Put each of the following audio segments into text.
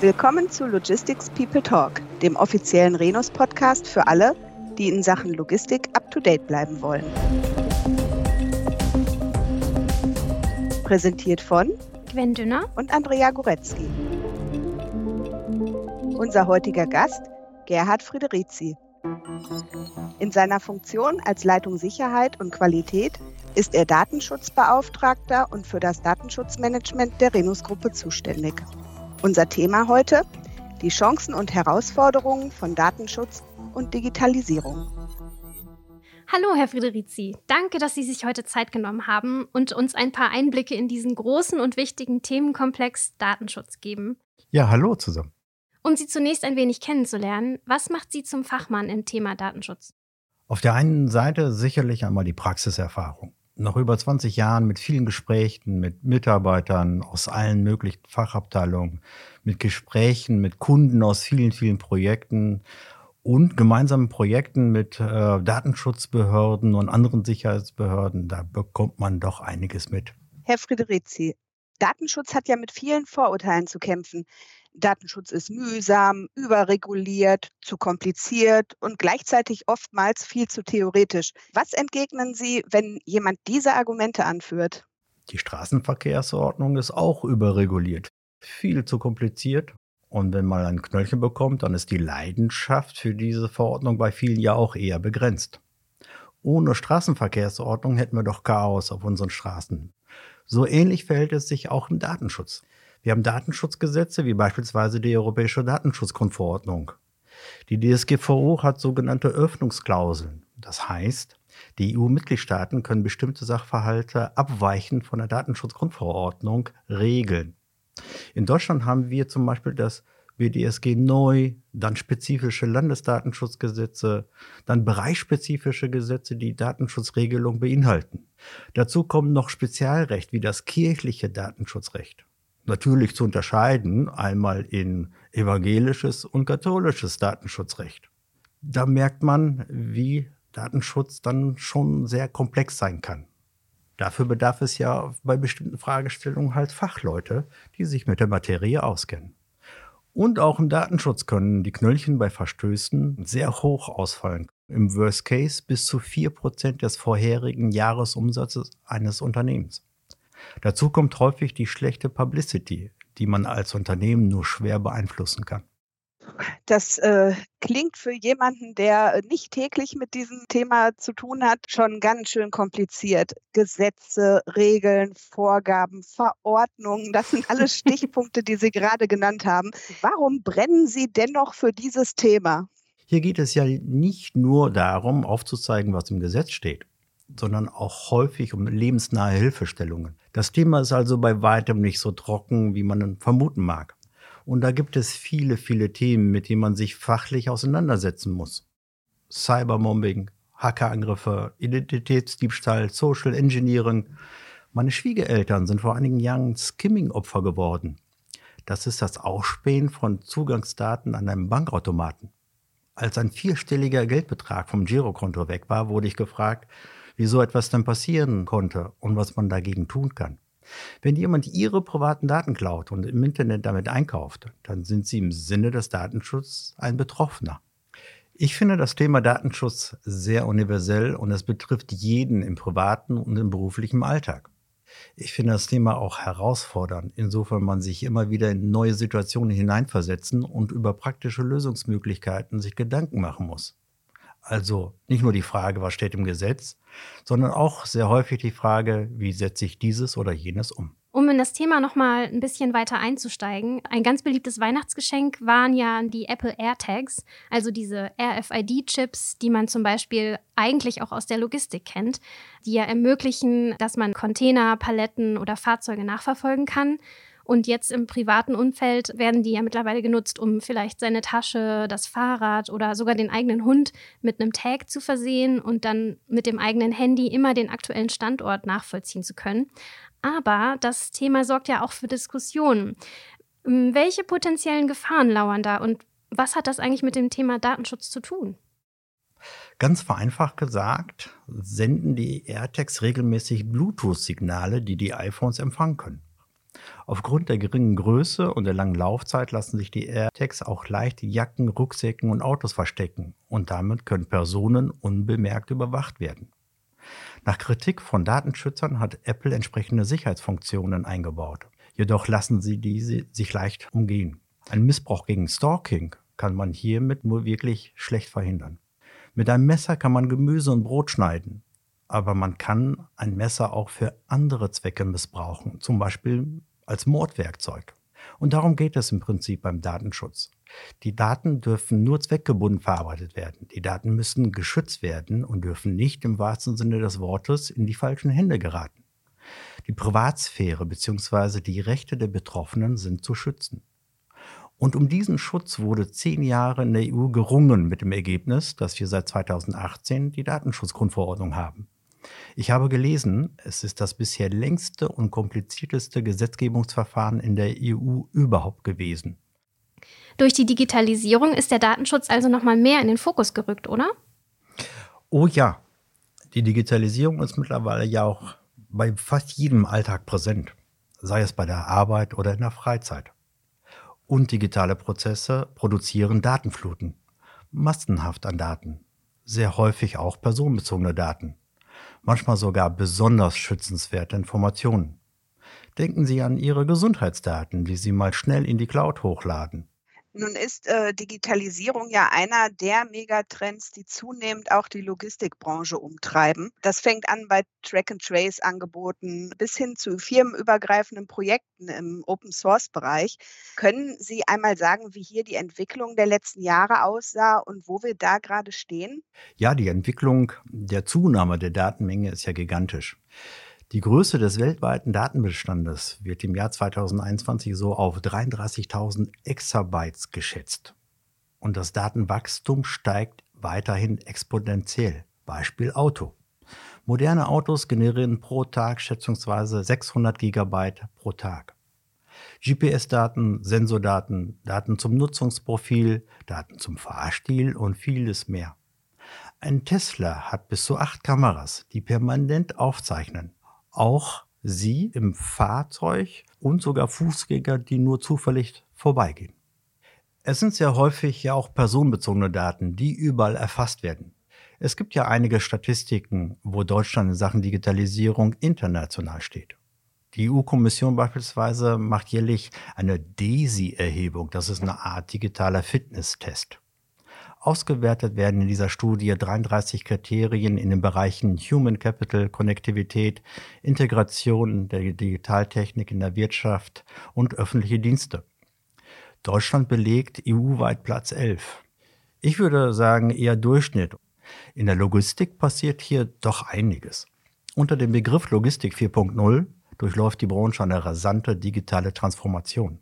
Willkommen zu Logistics People Talk, dem offiziellen Renus-Podcast für alle, die in Sachen Logistik up-to-date bleiben wollen. Präsentiert von Gwen Dünner und Andrea Goretzky. Unser heutiger Gast, Gerhard Friederizi. In seiner Funktion als Leitung Sicherheit und Qualität ist er Datenschutzbeauftragter und für das Datenschutzmanagement der Renus-Gruppe zuständig. Unser Thema heute, die Chancen und Herausforderungen von Datenschutz und Digitalisierung. Hallo, Herr Friederizi. Danke, dass Sie sich heute Zeit genommen haben und uns ein paar Einblicke in diesen großen und wichtigen Themenkomplex Datenschutz geben. Ja, hallo zusammen. Um Sie zunächst ein wenig kennenzulernen, was macht Sie zum Fachmann im Thema Datenschutz? Auf der einen Seite sicherlich einmal die Praxiserfahrung nach über 20 Jahren mit vielen Gesprächen mit Mitarbeitern aus allen möglichen Fachabteilungen, mit Gesprächen mit Kunden aus vielen, vielen Projekten und gemeinsamen Projekten mit äh, Datenschutzbehörden und anderen Sicherheitsbehörden, da bekommt man doch einiges mit. Herr Friederizi, Datenschutz hat ja mit vielen Vorurteilen zu kämpfen. Datenschutz ist mühsam, überreguliert, zu kompliziert und gleichzeitig oftmals viel zu theoretisch. Was entgegnen Sie, wenn jemand diese Argumente anführt? Die Straßenverkehrsordnung ist auch überreguliert, viel zu kompliziert. Und wenn man ein Knöllchen bekommt, dann ist die Leidenschaft für diese Verordnung bei vielen ja auch eher begrenzt. Ohne Straßenverkehrsordnung hätten wir doch Chaos auf unseren Straßen. So ähnlich verhält es sich auch im Datenschutz. Wir haben Datenschutzgesetze, wie beispielsweise die Europäische Datenschutzgrundverordnung. Die DSGVO hat sogenannte Öffnungsklauseln. Das heißt, die EU-Mitgliedstaaten können bestimmte Sachverhalte abweichend von der Datenschutzgrundverordnung regeln. In Deutschland haben wir zum Beispiel das BDSG neu, dann spezifische Landesdatenschutzgesetze, dann bereichsspezifische Gesetze, die Datenschutzregelung beinhalten. Dazu kommt noch Spezialrecht wie das kirchliche Datenschutzrecht natürlich zu unterscheiden, einmal in evangelisches und katholisches Datenschutzrecht. Da merkt man, wie Datenschutz dann schon sehr komplex sein kann. Dafür bedarf es ja bei bestimmten Fragestellungen halt Fachleute, die sich mit der Materie auskennen. Und auch im Datenschutz können die Knöllchen bei Verstößen sehr hoch ausfallen. Im Worst Case bis zu 4% des vorherigen Jahresumsatzes eines Unternehmens. Dazu kommt häufig die schlechte Publicity, die man als Unternehmen nur schwer beeinflussen kann. Das äh, klingt für jemanden, der nicht täglich mit diesem Thema zu tun hat, schon ganz schön kompliziert. Gesetze, Regeln, Vorgaben, Verordnungen, das sind alles Stichpunkte, die Sie gerade genannt haben. Warum brennen Sie dennoch für dieses Thema? Hier geht es ja nicht nur darum, aufzuzeigen, was im Gesetz steht sondern auch häufig um lebensnahe Hilfestellungen. Das Thema ist also bei weitem nicht so trocken, wie man vermuten mag. Und da gibt es viele, viele Themen, mit denen man sich fachlich auseinandersetzen muss. Cybermobbing, Hackerangriffe, Identitätsdiebstahl, Social Engineering. Meine Schwiegereltern sind vor einigen Jahren Skimming-Opfer geworden. Das ist das Ausspähen von Zugangsdaten an einem Bankautomaten. Als ein vierstelliger Geldbetrag vom Girokonto weg war, wurde ich gefragt, wie so etwas dann passieren konnte und was man dagegen tun kann. Wenn jemand Ihre privaten Daten klaut und im Internet damit einkauft, dann sind Sie im Sinne des Datenschutzes ein Betroffener. Ich finde das Thema Datenschutz sehr universell und es betrifft jeden im privaten und im beruflichen Alltag. Ich finde das Thema auch herausfordernd, insofern man sich immer wieder in neue Situationen hineinversetzen und über praktische Lösungsmöglichkeiten sich Gedanken machen muss. Also nicht nur die Frage, was steht im Gesetz, sondern auch sehr häufig die Frage, wie setze ich dieses oder jenes um. Um in das Thema noch mal ein bisschen weiter einzusteigen, ein ganz beliebtes Weihnachtsgeschenk waren ja die Apple AirTags, also diese RFID-Chips, die man zum Beispiel eigentlich auch aus der Logistik kennt, die ja ermöglichen, dass man Container, Paletten oder Fahrzeuge nachverfolgen kann. Und jetzt im privaten Umfeld werden die ja mittlerweile genutzt, um vielleicht seine Tasche, das Fahrrad oder sogar den eigenen Hund mit einem Tag zu versehen und dann mit dem eigenen Handy immer den aktuellen Standort nachvollziehen zu können. Aber das Thema sorgt ja auch für Diskussionen. Ähm, welche potenziellen Gefahren lauern da und was hat das eigentlich mit dem Thema Datenschutz zu tun? Ganz vereinfacht gesagt, senden die AirTags regelmäßig Bluetooth-Signale, die die iPhones empfangen können. Aufgrund der geringen Größe und der langen Laufzeit lassen sich die AirTags auch leicht Jacken, Rucksäcken und Autos verstecken und damit können Personen unbemerkt überwacht werden. Nach Kritik von Datenschützern hat Apple entsprechende Sicherheitsfunktionen eingebaut. Jedoch lassen sie diese sich leicht umgehen. Ein Missbrauch gegen Stalking kann man hiermit nur wirklich schlecht verhindern. Mit einem Messer kann man Gemüse und Brot schneiden, aber man kann ein Messer auch für andere Zwecke missbrauchen, zum Beispiel als Mordwerkzeug. Und darum geht es im Prinzip beim Datenschutz. Die Daten dürfen nur zweckgebunden verarbeitet werden. Die Daten müssen geschützt werden und dürfen nicht im wahrsten Sinne des Wortes in die falschen Hände geraten. Die Privatsphäre bzw. die Rechte der Betroffenen sind zu schützen. Und um diesen Schutz wurde zehn Jahre in der EU gerungen mit dem Ergebnis, dass wir seit 2018 die Datenschutzgrundverordnung haben. Ich habe gelesen, es ist das bisher längste und komplizierteste Gesetzgebungsverfahren in der EU überhaupt gewesen. Durch die Digitalisierung ist der Datenschutz also noch mal mehr in den Fokus gerückt, oder? Oh ja, die Digitalisierung ist mittlerweile ja auch bei fast jedem Alltag präsent, sei es bei der Arbeit oder in der Freizeit. Und digitale Prozesse produzieren Datenfluten, massenhaft an Daten, sehr häufig auch personenbezogene Daten manchmal sogar besonders schützenswerte Informationen. Denken Sie an Ihre Gesundheitsdaten, die Sie mal schnell in die Cloud hochladen. Nun ist äh, Digitalisierung ja einer der Megatrends, die zunehmend auch die Logistikbranche umtreiben. Das fängt an bei Track-and-Trace-Angeboten bis hin zu firmenübergreifenden Projekten im Open-Source-Bereich. Können Sie einmal sagen, wie hier die Entwicklung der letzten Jahre aussah und wo wir da gerade stehen? Ja, die Entwicklung der Zunahme der Datenmenge ist ja gigantisch. Die Größe des weltweiten Datenbestandes wird im Jahr 2021 so auf 33.000 Exabytes geschätzt. Und das Datenwachstum steigt weiterhin exponentiell. Beispiel Auto. Moderne Autos generieren pro Tag schätzungsweise 600 Gigabyte pro Tag. GPS-Daten, Sensordaten, Daten zum Nutzungsprofil, Daten zum Fahrstil und vieles mehr. Ein Tesla hat bis zu acht Kameras, die permanent aufzeichnen auch sie im Fahrzeug und sogar Fußgänger, die nur zufällig vorbeigehen. Es sind sehr häufig ja auch personenbezogene Daten, die überall erfasst werden. Es gibt ja einige Statistiken, wo Deutschland in Sachen Digitalisierung international steht. Die EU-Kommission beispielsweise macht jährlich eine DESI-Erhebung. Das ist eine Art digitaler Fitnesstest. Ausgewertet werden in dieser Studie 33 Kriterien in den Bereichen Human Capital, Konnektivität, Integration der Digitaltechnik in der Wirtschaft und öffentliche Dienste. Deutschland belegt EU-weit Platz 11. Ich würde sagen eher Durchschnitt. In der Logistik passiert hier doch einiges. Unter dem Begriff Logistik 4.0 durchläuft die Branche eine rasante digitale Transformation.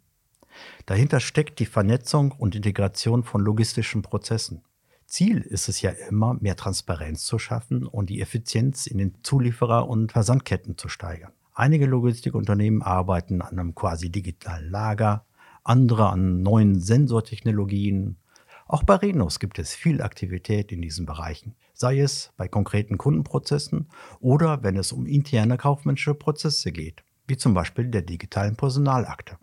Dahinter steckt die Vernetzung und Integration von logistischen Prozessen. Ziel ist es ja immer, mehr Transparenz zu schaffen und die Effizienz in den Zulieferer- und Versandketten zu steigern. Einige Logistikunternehmen arbeiten an einem quasi digitalen Lager, andere an neuen Sensortechnologien. Auch bei Renos gibt es viel Aktivität in diesen Bereichen, sei es bei konkreten Kundenprozessen oder wenn es um interne kaufmännische Prozesse geht, wie zum Beispiel der digitalen Personalakte.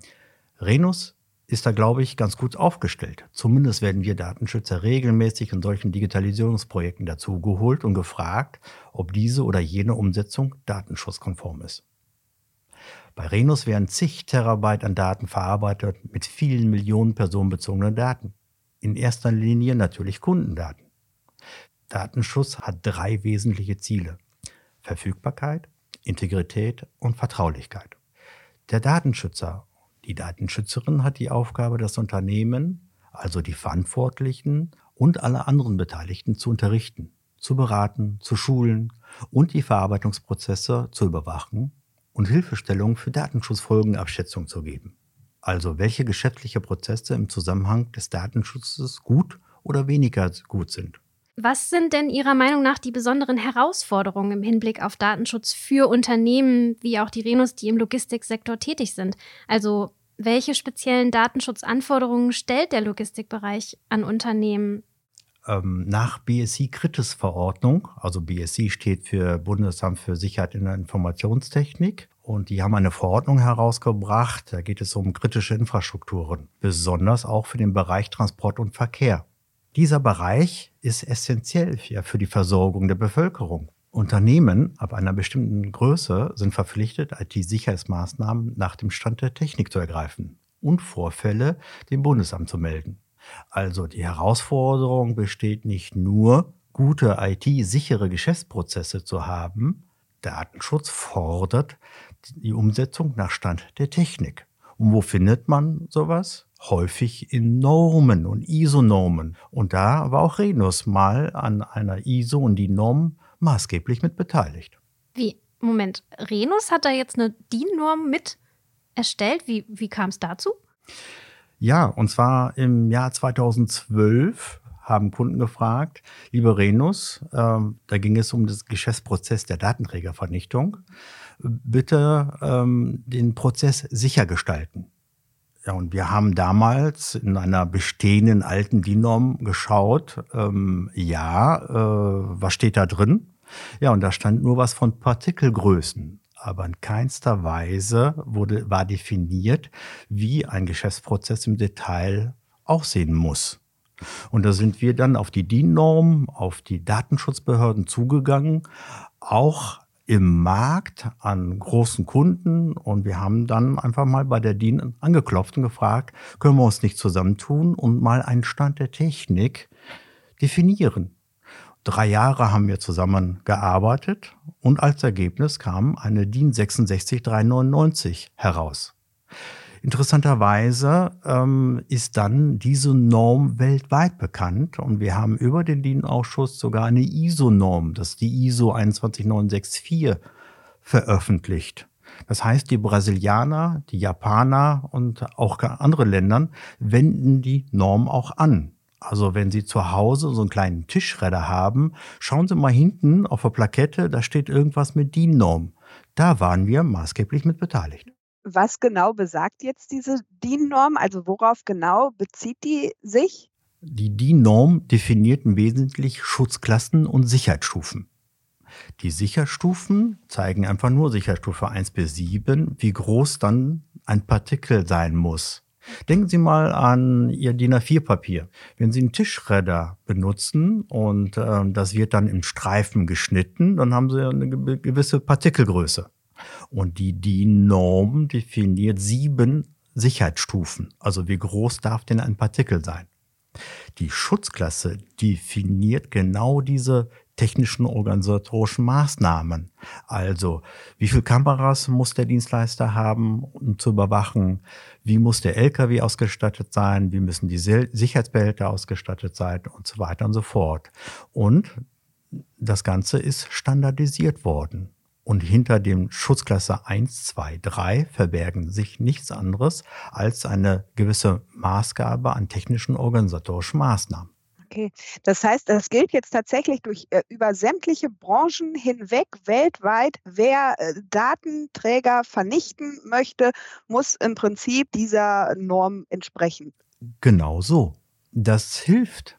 Renus ist da, glaube ich, ganz gut aufgestellt. Zumindest werden wir Datenschützer regelmäßig in solchen Digitalisierungsprojekten dazugeholt und gefragt, ob diese oder jene Umsetzung datenschutzkonform ist. Bei Renus werden zig Terabyte an Daten verarbeitet mit vielen Millionen personenbezogenen Daten. In erster Linie natürlich Kundendaten. Datenschutz hat drei wesentliche Ziele. Verfügbarkeit, Integrität und Vertraulichkeit. Der Datenschützer die Datenschützerin hat die Aufgabe, das Unternehmen, also die Verantwortlichen und alle anderen Beteiligten zu unterrichten, zu beraten, zu schulen und die Verarbeitungsprozesse zu überwachen und Hilfestellung für Datenschutzfolgenabschätzung zu geben. Also welche geschäftliche Prozesse im Zusammenhang des Datenschutzes gut oder weniger gut sind. Was sind denn Ihrer Meinung nach die besonderen Herausforderungen im Hinblick auf Datenschutz für Unternehmen wie auch die Renus, die im Logistiksektor tätig sind? Also welche speziellen Datenschutzanforderungen stellt der Logistikbereich an Unternehmen? Ähm, nach BSI-Kritis-Verordnung, also BSI steht für Bundesamt für Sicherheit in der Informationstechnik Und die haben eine Verordnung herausgebracht. Da geht es um kritische Infrastrukturen, besonders auch für den Bereich Transport und Verkehr. Dieser Bereich ist essentiell für die Versorgung der Bevölkerung. Unternehmen ab einer bestimmten Größe sind verpflichtet, IT-Sicherheitsmaßnahmen nach dem Stand der Technik zu ergreifen und Vorfälle dem Bundesamt zu melden. Also die Herausforderung besteht nicht nur, gute IT-sichere Geschäftsprozesse zu haben. Datenschutz fordert die Umsetzung nach Stand der Technik. Und wo findet man sowas? Häufig in Normen und ISO-Normen. Und da war auch Renus mal an einer ISO und die Norm maßgeblich mit beteiligt. Wie? Moment, Renus hat da jetzt eine DIN-Norm mit erstellt? Wie, wie kam es dazu? Ja, und zwar im Jahr 2012 haben Kunden gefragt, liebe Renus, äh, da ging es um das Geschäftsprozess der Datenträgervernichtung, bitte ähm, den Prozess sicher gestalten. Ja, und wir haben damals in einer bestehenden alten DIN-Norm geschaut, ähm, ja, äh, was steht da drin? Ja, und da stand nur was von Partikelgrößen aber in keinster Weise wurde, war definiert, wie ein Geschäftsprozess im Detail aussehen muss. Und da sind wir dann auf die DIN-Norm, auf die Datenschutzbehörden zugegangen, auch im Markt an großen Kunden und wir haben dann einfach mal bei der DIN angeklopft und gefragt, können wir uns nicht zusammentun und mal einen Stand der Technik definieren. Drei Jahre haben wir zusammen gearbeitet und als Ergebnis kam eine DIN 66399 heraus. Interessanterweise ähm, ist dann diese Norm weltweit bekannt und wir haben über den DIN-Ausschuss sogar eine ISO-Norm, das ist die ISO 21964, veröffentlicht. Das heißt, die Brasilianer, die Japaner und auch andere Länder wenden die Norm auch an. Also wenn Sie zu Hause so einen kleinen Tischredder haben, schauen Sie mal hinten auf der Plakette, da steht irgendwas mit DIN-Norm. Da waren wir maßgeblich mit beteiligt. Was genau besagt jetzt diese DIN-Norm? Also worauf genau bezieht die sich? Die DIN-Norm definiert im Wesentlichen Schutzklassen und Sicherheitsstufen. Die Sicherstufen zeigen einfach nur Sicherheitsstufe 1 bis 7, wie groß dann ein Partikel sein muss. Denken Sie mal an Ihr DIN A4-Papier. Wenn Sie einen Tischredder benutzen und äh, das wird dann in Streifen geschnitten, dann haben Sie eine gewisse Partikelgröße. Und die DIN-Norm definiert sieben Sicherheitsstufen. Also wie groß darf denn ein Partikel sein? Die Schutzklasse definiert genau diese technischen organisatorischen Maßnahmen. Also, wie viele Kameras muss der Dienstleister haben, um zu überwachen? Wie muss der LKW ausgestattet sein? Wie müssen die Sicherheitsbehälter ausgestattet sein? Und so weiter und so fort. Und das Ganze ist standardisiert worden. Und hinter dem Schutzklasse 1, 2, 3 verbergen sich nichts anderes als eine gewisse Maßgabe an technischen organisatorischen Maßnahmen. Okay, das heißt, das gilt jetzt tatsächlich durch äh, über sämtliche Branchen hinweg weltweit. Wer äh, Datenträger vernichten möchte, muss im Prinzip dieser Norm entsprechen. Genau so. Das hilft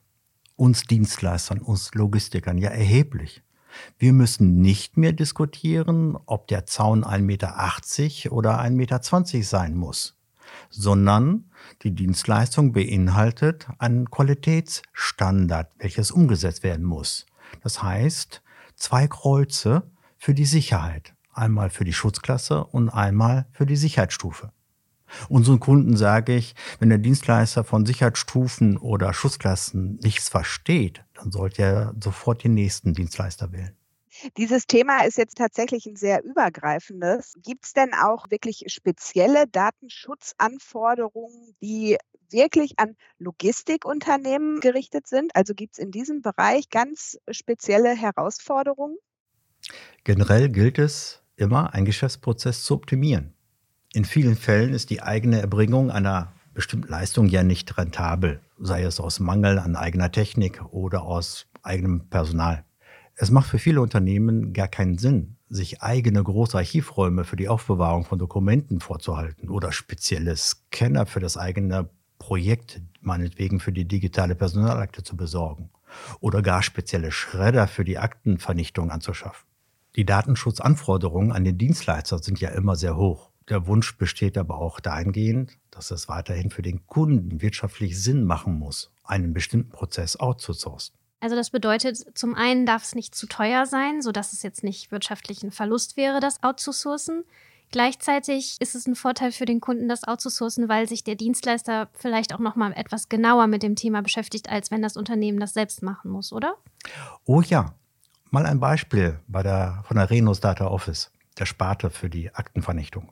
uns Dienstleistern, uns Logistikern ja erheblich. Wir müssen nicht mehr diskutieren, ob der Zaun 1,80 Meter oder 1,20 Meter sein muss sondern die Dienstleistung beinhaltet einen Qualitätsstandard, welches umgesetzt werden muss. Das heißt, zwei Kreuze für die Sicherheit. Einmal für die Schutzklasse und einmal für die Sicherheitsstufe. Unseren Kunden sage ich, wenn der Dienstleister von Sicherheitsstufen oder Schutzklassen nichts versteht, dann sollte er sofort den nächsten Dienstleister wählen. Dieses Thema ist jetzt tatsächlich ein sehr übergreifendes. Gibt es denn auch wirklich spezielle Datenschutzanforderungen, die wirklich an Logistikunternehmen gerichtet sind? Also gibt es in diesem Bereich ganz spezielle Herausforderungen? Generell gilt es immer, einen Geschäftsprozess zu optimieren. In vielen Fällen ist die eigene Erbringung einer bestimmten Leistung ja nicht rentabel, sei es aus Mangel an eigener Technik oder aus eigenem Personal. Es macht für viele Unternehmen gar keinen Sinn, sich eigene große Archivräume für die Aufbewahrung von Dokumenten vorzuhalten oder spezielle Scanner für das eigene Projekt, meinetwegen für die digitale Personalakte zu besorgen oder gar spezielle Schredder für die Aktenvernichtung anzuschaffen. Die Datenschutzanforderungen an den Dienstleister sind ja immer sehr hoch. Der Wunsch besteht aber auch dahingehend, dass es weiterhin für den Kunden wirtschaftlich Sinn machen muss, einen bestimmten Prozess outzusourcen. Also das bedeutet, zum einen darf es nicht zu teuer sein, sodass es jetzt nicht wirtschaftlich ein Verlust wäre, das outzusourcen. Gleichzeitig ist es ein Vorteil für den Kunden, das outzusourcen, weil sich der Dienstleister vielleicht auch noch mal etwas genauer mit dem Thema beschäftigt, als wenn das Unternehmen das selbst machen muss, oder? Oh ja. Mal ein Beispiel bei der, von der Renus Data Office, der Sparte für die Aktenvernichtung.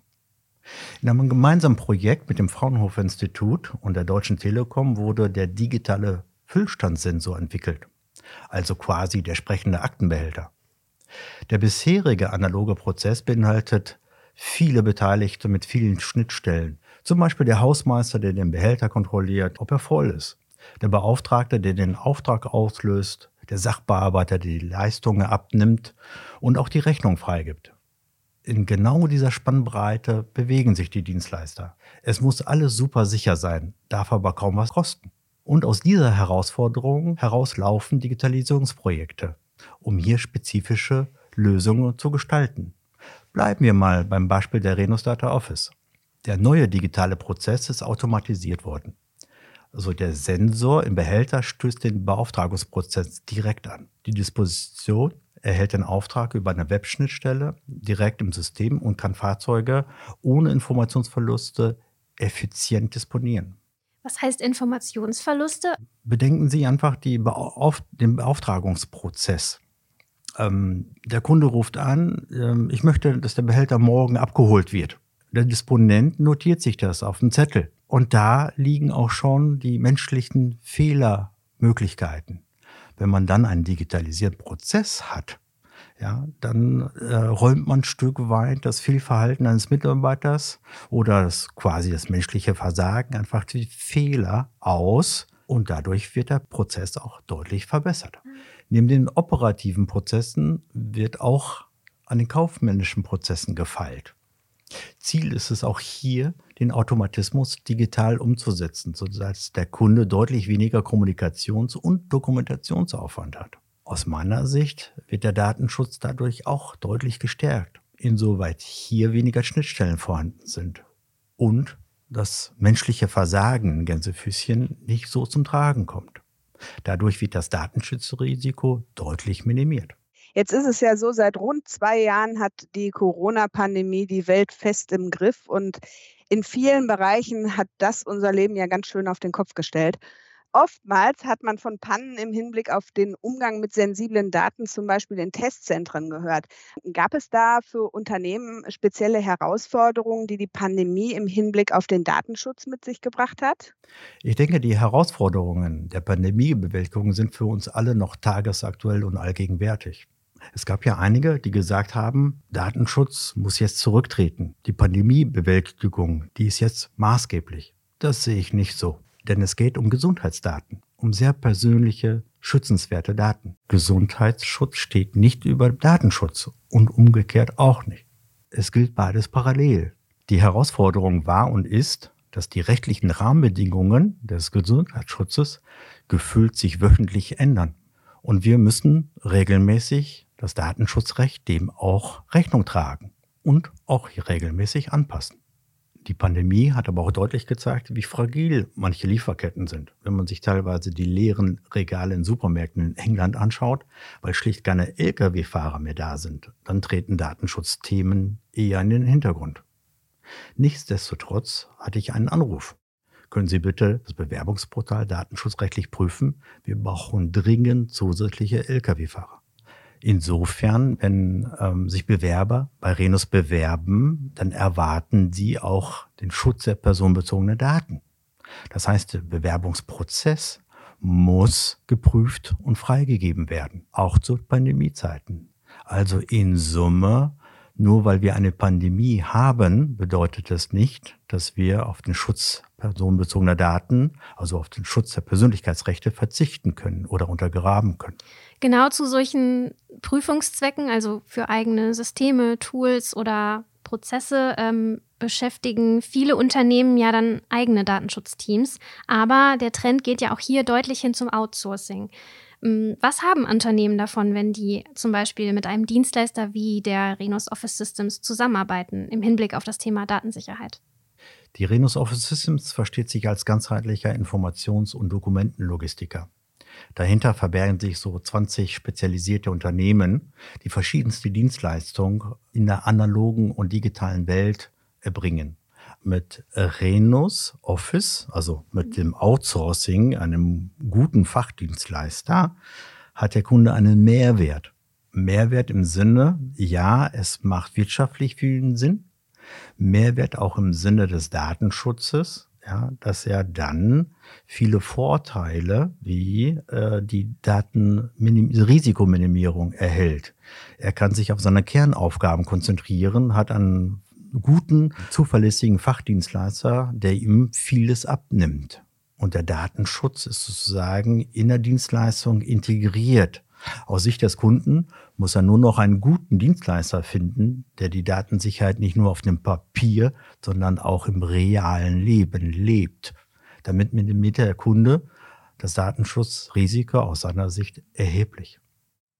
In einem gemeinsamen Projekt mit dem Fraunhofer Institut und der Deutschen Telekom wurde der digitale Füllstandssensor entwickelt, also quasi der sprechende Aktenbehälter. Der bisherige analoge Prozess beinhaltet viele Beteiligte mit vielen Schnittstellen. Zum Beispiel der Hausmeister, der den Behälter kontrolliert, ob er voll ist. Der Beauftragte, der den Auftrag auslöst. Der Sachbearbeiter, der die Leistungen abnimmt und auch die Rechnung freigibt in genau dieser Spannbreite bewegen sich die Dienstleister. Es muss alles super sicher sein, darf aber kaum was kosten. Und aus dieser Herausforderung heraus laufen Digitalisierungsprojekte, um hier spezifische Lösungen zu gestalten. Bleiben wir mal beim Beispiel der Renus Data Office. Der neue digitale Prozess ist automatisiert worden. Also der Sensor im Behälter stößt den Beauftragungsprozess direkt an. Die Disposition erhält den Auftrag über eine Webschnittstelle direkt im System und kann Fahrzeuge ohne Informationsverluste effizient disponieren. Was heißt Informationsverluste? Bedenken Sie einfach die Beauf den Beauftragungsprozess. Ähm, der Kunde ruft an, ähm, ich möchte, dass der Behälter morgen abgeholt wird. Der Disponent notiert sich das auf dem Zettel. Und da liegen auch schon die menschlichen Fehlermöglichkeiten. Wenn man dann einen digitalisierten Prozess hat, ja, dann äh, räumt man ein Stück weit das Fehlverhalten eines Mitarbeiters oder das quasi das menschliche Versagen, einfach die Fehler aus und dadurch wird der Prozess auch deutlich verbessert. Mhm. Neben den operativen Prozessen wird auch an den kaufmännischen Prozessen gefeilt. Ziel ist es auch hier, den Automatismus digital umzusetzen, sodass der Kunde deutlich weniger Kommunikations- und Dokumentationsaufwand hat. Aus meiner Sicht wird der Datenschutz dadurch auch deutlich gestärkt, insoweit hier weniger Schnittstellen vorhanden sind und das menschliche Versagen, Gänsefüßchen, nicht so zum Tragen kommt. Dadurch wird das Datenschutzrisiko deutlich minimiert. Jetzt ist es ja so, seit rund zwei Jahren hat die Corona-Pandemie die Welt fest im Griff und in vielen Bereichen hat das unser Leben ja ganz schön auf den Kopf gestellt. Oftmals hat man von Pannen im Hinblick auf den Umgang mit sensiblen Daten, zum Beispiel in Testzentren, gehört. Gab es da für Unternehmen spezielle Herausforderungen, die die Pandemie im Hinblick auf den Datenschutz mit sich gebracht hat? Ich denke, die Herausforderungen der Pandemiebewältigung sind für uns alle noch tagesaktuell und allgegenwärtig. Es gab ja einige, die gesagt haben, Datenschutz muss jetzt zurücktreten. Die Pandemiebewältigung, die ist jetzt maßgeblich. Das sehe ich nicht so. Denn es geht um Gesundheitsdaten, um sehr persönliche, schützenswerte Daten. Gesundheitsschutz steht nicht über Datenschutz und umgekehrt auch nicht. Es gilt beides parallel. Die Herausforderung war und ist, dass die rechtlichen Rahmenbedingungen des Gesundheitsschutzes gefühlt sich wöchentlich ändern. Und wir müssen regelmäßig das Datenschutzrecht dem auch Rechnung tragen und auch regelmäßig anpassen. Die Pandemie hat aber auch deutlich gezeigt, wie fragil manche Lieferketten sind. Wenn man sich teilweise die leeren Regale in Supermärkten in England anschaut, weil schlicht keine Lkw-Fahrer mehr da sind, dann treten Datenschutzthemen eher in den Hintergrund. Nichtsdestotrotz hatte ich einen Anruf. Können Sie bitte das Bewerbungsportal datenschutzrechtlich prüfen? Wir brauchen dringend zusätzliche Lkw-Fahrer. Insofern, wenn ähm, sich Bewerber bei Renus bewerben, dann erwarten sie auch den Schutz der personenbezogenen Daten. Das heißt, der Bewerbungsprozess muss geprüft und freigegeben werden, auch zu Pandemiezeiten. Also in Summe, nur weil wir eine Pandemie haben, bedeutet das nicht, dass wir auf den Schutz personenbezogener Daten, also auf den Schutz der Persönlichkeitsrechte verzichten können oder untergraben können. Genau zu solchen Prüfungszwecken, also für eigene Systeme, Tools oder Prozesse, ähm, beschäftigen viele Unternehmen ja dann eigene Datenschutzteams. Aber der Trend geht ja auch hier deutlich hin zum Outsourcing. Ähm, was haben Unternehmen davon, wenn die zum Beispiel mit einem Dienstleister wie der Renus Office Systems zusammenarbeiten im Hinblick auf das Thema Datensicherheit? Die Renus Office Systems versteht sich als ganzheitlicher Informations- und Dokumentenlogistiker. Dahinter verbergen sich so 20 spezialisierte Unternehmen, die verschiedenste Dienstleistungen in der analogen und digitalen Welt erbringen. Mit Renus Office, also mit dem Outsourcing, einem guten Fachdienstleister, hat der Kunde einen Mehrwert. Mehrwert im Sinne, ja, es macht wirtschaftlich vielen Sinn, Mehrwert auch im Sinne des Datenschutzes, ja, dass er dann viele Vorteile wie äh, die Datenrisikominimierung erhält. Er kann sich auf seine Kernaufgaben konzentrieren, hat einen guten, zuverlässigen Fachdienstleister, der ihm vieles abnimmt. Und der Datenschutz ist sozusagen in der Dienstleistung integriert. Aus Sicht des Kunden muss er nur noch einen guten Dienstleister finden, der die Datensicherheit nicht nur auf dem Papier, sondern auch im realen Leben lebt, damit mit der Kunde das Datenschutzrisiko aus seiner Sicht erheblich.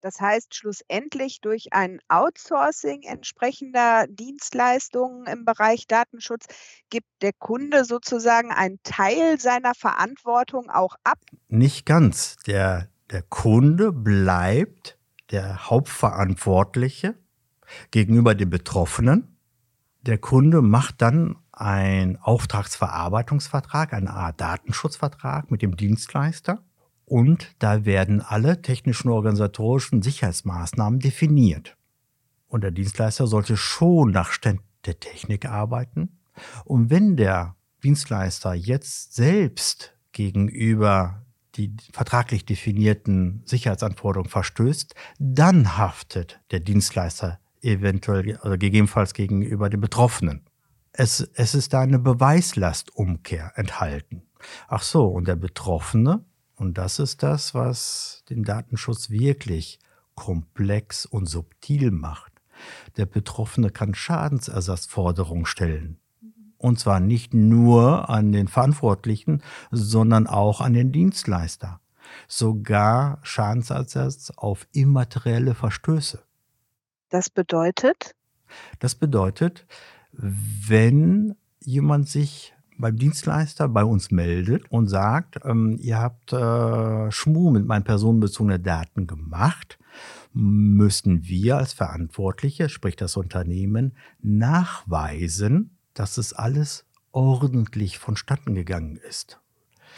Das heißt, schlussendlich durch ein Outsourcing entsprechender Dienstleistungen im Bereich Datenschutz gibt der Kunde sozusagen einen Teil seiner Verantwortung auch ab? Nicht ganz. Der der Kunde bleibt der Hauptverantwortliche gegenüber dem Betroffenen. Der Kunde macht dann einen Auftragsverarbeitungsvertrag, eine Art Datenschutzvertrag mit dem Dienstleister. Und da werden alle technischen organisatorischen Sicherheitsmaßnahmen definiert. Und der Dienstleister sollte schon nach Stand der Technik arbeiten. Und wenn der Dienstleister jetzt selbst gegenüber die vertraglich definierten Sicherheitsanforderungen verstößt, dann haftet der Dienstleister eventuell oder gegebenenfalls gegenüber dem Betroffenen. Es, es ist da eine Beweislastumkehr enthalten. Ach so, und der Betroffene, und das ist das, was den Datenschutz wirklich komplex und subtil macht. Der Betroffene kann Schadensersatzforderungen stellen. Und zwar nicht nur an den Verantwortlichen, sondern auch an den Dienstleister. Sogar Schadensersatz auf immaterielle Verstöße. Das bedeutet? Das bedeutet, wenn jemand sich beim Dienstleister bei uns meldet und sagt, ähm, ihr habt äh, Schmu mit meinen personenbezogenen Daten gemacht, müssen wir als Verantwortliche, sprich das Unternehmen, nachweisen, dass es alles ordentlich vonstatten gegangen ist.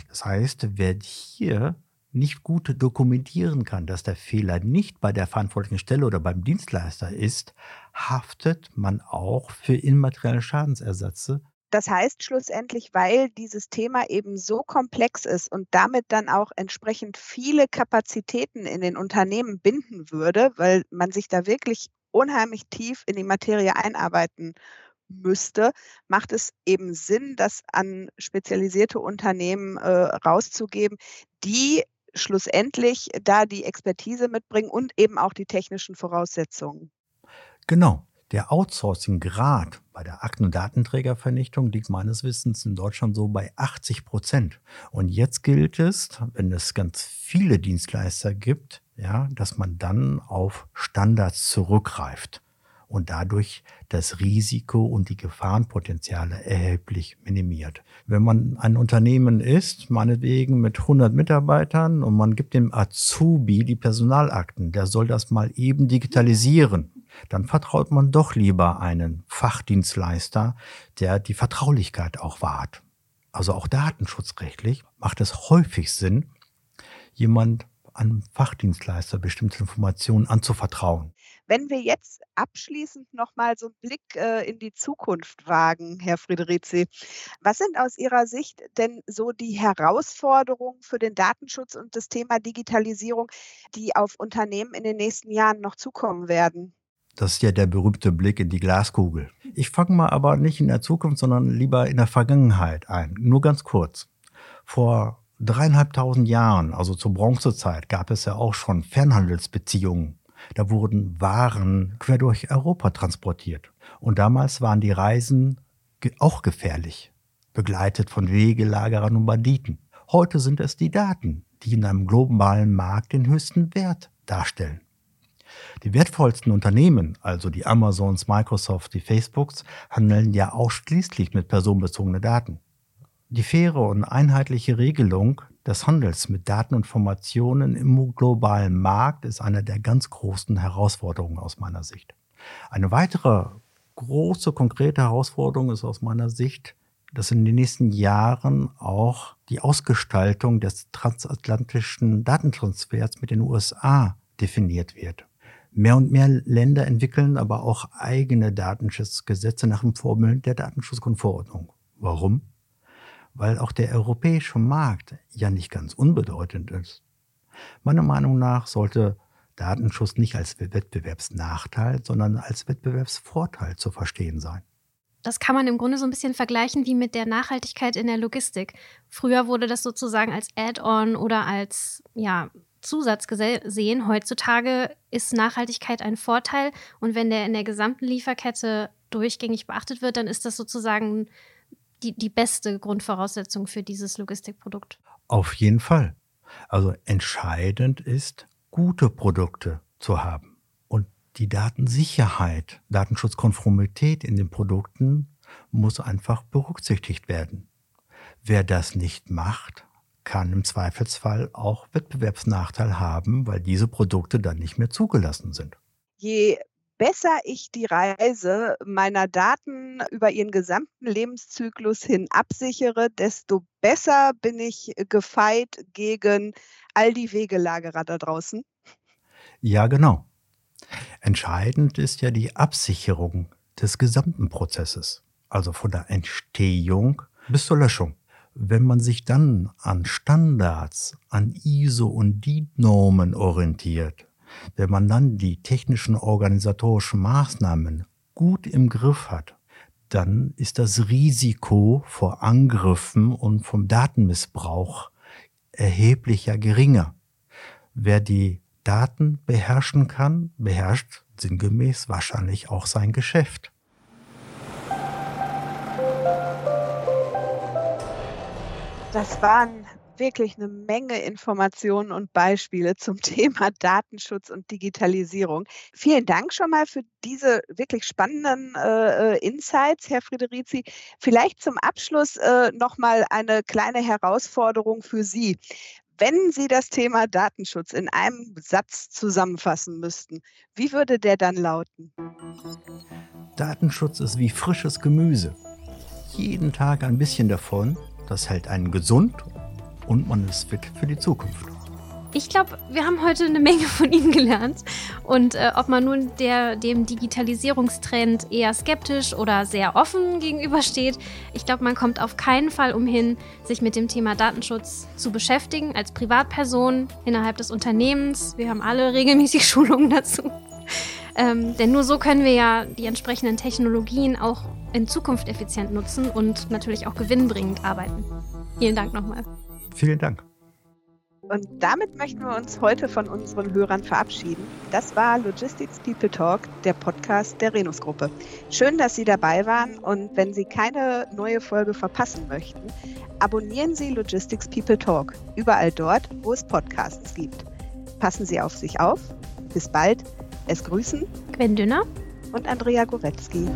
Das heißt, wer hier nicht gut dokumentieren kann, dass der Fehler nicht bei der verantwortlichen Stelle oder beim Dienstleister ist, haftet man auch für immaterielle Schadensersätze. Das heißt schlussendlich, weil dieses Thema eben so komplex ist und damit dann auch entsprechend viele Kapazitäten in den Unternehmen binden würde, weil man sich da wirklich unheimlich tief in die Materie einarbeiten müsste, macht es eben Sinn, das an spezialisierte Unternehmen äh, rauszugeben, die schlussendlich da die Expertise mitbringen und eben auch die technischen Voraussetzungen. Genau. Der Outsourcing-Grad bei der Akten- und Datenträgervernichtung liegt meines Wissens in Deutschland so bei 80 Prozent. Und jetzt gilt es, wenn es ganz viele Dienstleister gibt, ja, dass man dann auf Standards zurückgreift und dadurch das Risiko und die Gefahrenpotenziale erheblich minimiert. Wenn man ein Unternehmen ist, meinetwegen mit 100 Mitarbeitern und man gibt dem Azubi die Personalakten, der soll das mal eben digitalisieren, dann vertraut man doch lieber einen Fachdienstleister, der die Vertraulichkeit auch wahrt. Also auch datenschutzrechtlich macht es häufig Sinn, jemand einem Fachdienstleister bestimmte Informationen anzuvertrauen. Wenn wir jetzt abschließend noch mal so einen Blick äh, in die Zukunft wagen, Herr Friederizi, was sind aus Ihrer Sicht denn so die Herausforderungen für den Datenschutz und das Thema Digitalisierung, die auf Unternehmen in den nächsten Jahren noch zukommen werden? Das ist ja der berühmte Blick in die Glaskugel. Ich fange mal aber nicht in der Zukunft, sondern lieber in der Vergangenheit ein. Nur ganz kurz. Vor dreieinhalbtausend Jahren, also zur Bronzezeit, gab es ja auch schon Fernhandelsbeziehungen da wurden Waren quer durch Europa transportiert. Und damals waren die Reisen auch gefährlich, begleitet von Wegelagerern und Banditen. Heute sind es die Daten, die in einem globalen Markt den höchsten Wert darstellen. Die wertvollsten Unternehmen, also die Amazons, Microsoft, die Facebooks, handeln ja ausschließlich mit personenbezogenen Daten. Die faire und einheitliche Regelung des Handels mit Daten und Informationen im globalen Markt ist eine der ganz großen Herausforderungen aus meiner Sicht. Eine weitere große, konkrete Herausforderung ist aus meiner Sicht, dass in den nächsten Jahren auch die Ausgestaltung des transatlantischen Datentransfers mit den USA definiert wird. Mehr und mehr Länder entwickeln aber auch eigene Datenschutzgesetze nach dem Vorbild der Datenschutzgrundverordnung. Warum? Weil auch der europäische Markt ja nicht ganz unbedeutend ist. Meiner Meinung nach sollte Datenschutz nicht als Wettbewerbsnachteil, sondern als Wettbewerbsvorteil zu verstehen sein. Das kann man im Grunde so ein bisschen vergleichen wie mit der Nachhaltigkeit in der Logistik. Früher wurde das sozusagen als Add-on oder als ja, Zusatz gesehen. Heutzutage ist Nachhaltigkeit ein Vorteil und wenn der in der gesamten Lieferkette durchgängig beachtet wird, dann ist das sozusagen die, die beste Grundvoraussetzung für dieses Logistikprodukt. Auf jeden Fall. Also entscheidend ist, gute Produkte zu haben. Und die Datensicherheit, Datenschutzkonformität in den Produkten muss einfach berücksichtigt werden. Wer das nicht macht, kann im Zweifelsfall auch Wettbewerbsnachteil haben, weil diese Produkte dann nicht mehr zugelassen sind. Je besser ich die Reise meiner Daten über ihren gesamten Lebenszyklus hin absichere, desto besser bin ich gefeit gegen all die Wegelagerer da draußen. Ja, genau. Entscheidend ist ja die Absicherung des gesamten Prozesses, also von der Entstehung bis zur Löschung. Wenn man sich dann an Standards, an ISO und DIN-Normen orientiert, wenn man dann die technischen organisatorischen Maßnahmen gut im Griff hat, dann ist das Risiko vor Angriffen und vom Datenmissbrauch erheblicher geringer. Wer die Daten beherrschen kann, beherrscht sinngemäß wahrscheinlich auch sein Geschäft. Das waren wirklich eine Menge Informationen und Beispiele zum Thema Datenschutz und Digitalisierung. Vielen Dank schon mal für diese wirklich spannenden äh, Insights, Herr Friederizi. Vielleicht zum Abschluss äh, noch mal eine kleine Herausforderung für Sie. Wenn Sie das Thema Datenschutz in einem Satz zusammenfassen müssten, wie würde der dann lauten? Datenschutz ist wie frisches Gemüse. Jeden Tag ein bisschen davon das hält einen gesund und man ist fit für die Zukunft. Ich glaube, wir haben heute eine Menge von Ihnen gelernt. Und äh, ob man nun der, dem Digitalisierungstrend eher skeptisch oder sehr offen gegenübersteht, ich glaube, man kommt auf keinen Fall umhin, sich mit dem Thema Datenschutz zu beschäftigen, als Privatperson innerhalb des Unternehmens. Wir haben alle regelmäßig Schulungen dazu. Ähm, denn nur so können wir ja die entsprechenden Technologien auch in Zukunft effizient nutzen und natürlich auch gewinnbringend arbeiten. Vielen Dank nochmal. Vielen Dank. Und damit möchten wir uns heute von unseren Hörern verabschieden. Das war Logistics People Talk, der Podcast der Renus Gruppe. Schön, dass Sie dabei waren und wenn Sie keine neue Folge verpassen möchten, abonnieren Sie Logistics People Talk überall dort, wo es Podcasts gibt. Passen Sie auf sich auf. Bis bald. Es grüßen Gwen Dünner und Andrea Goretzky.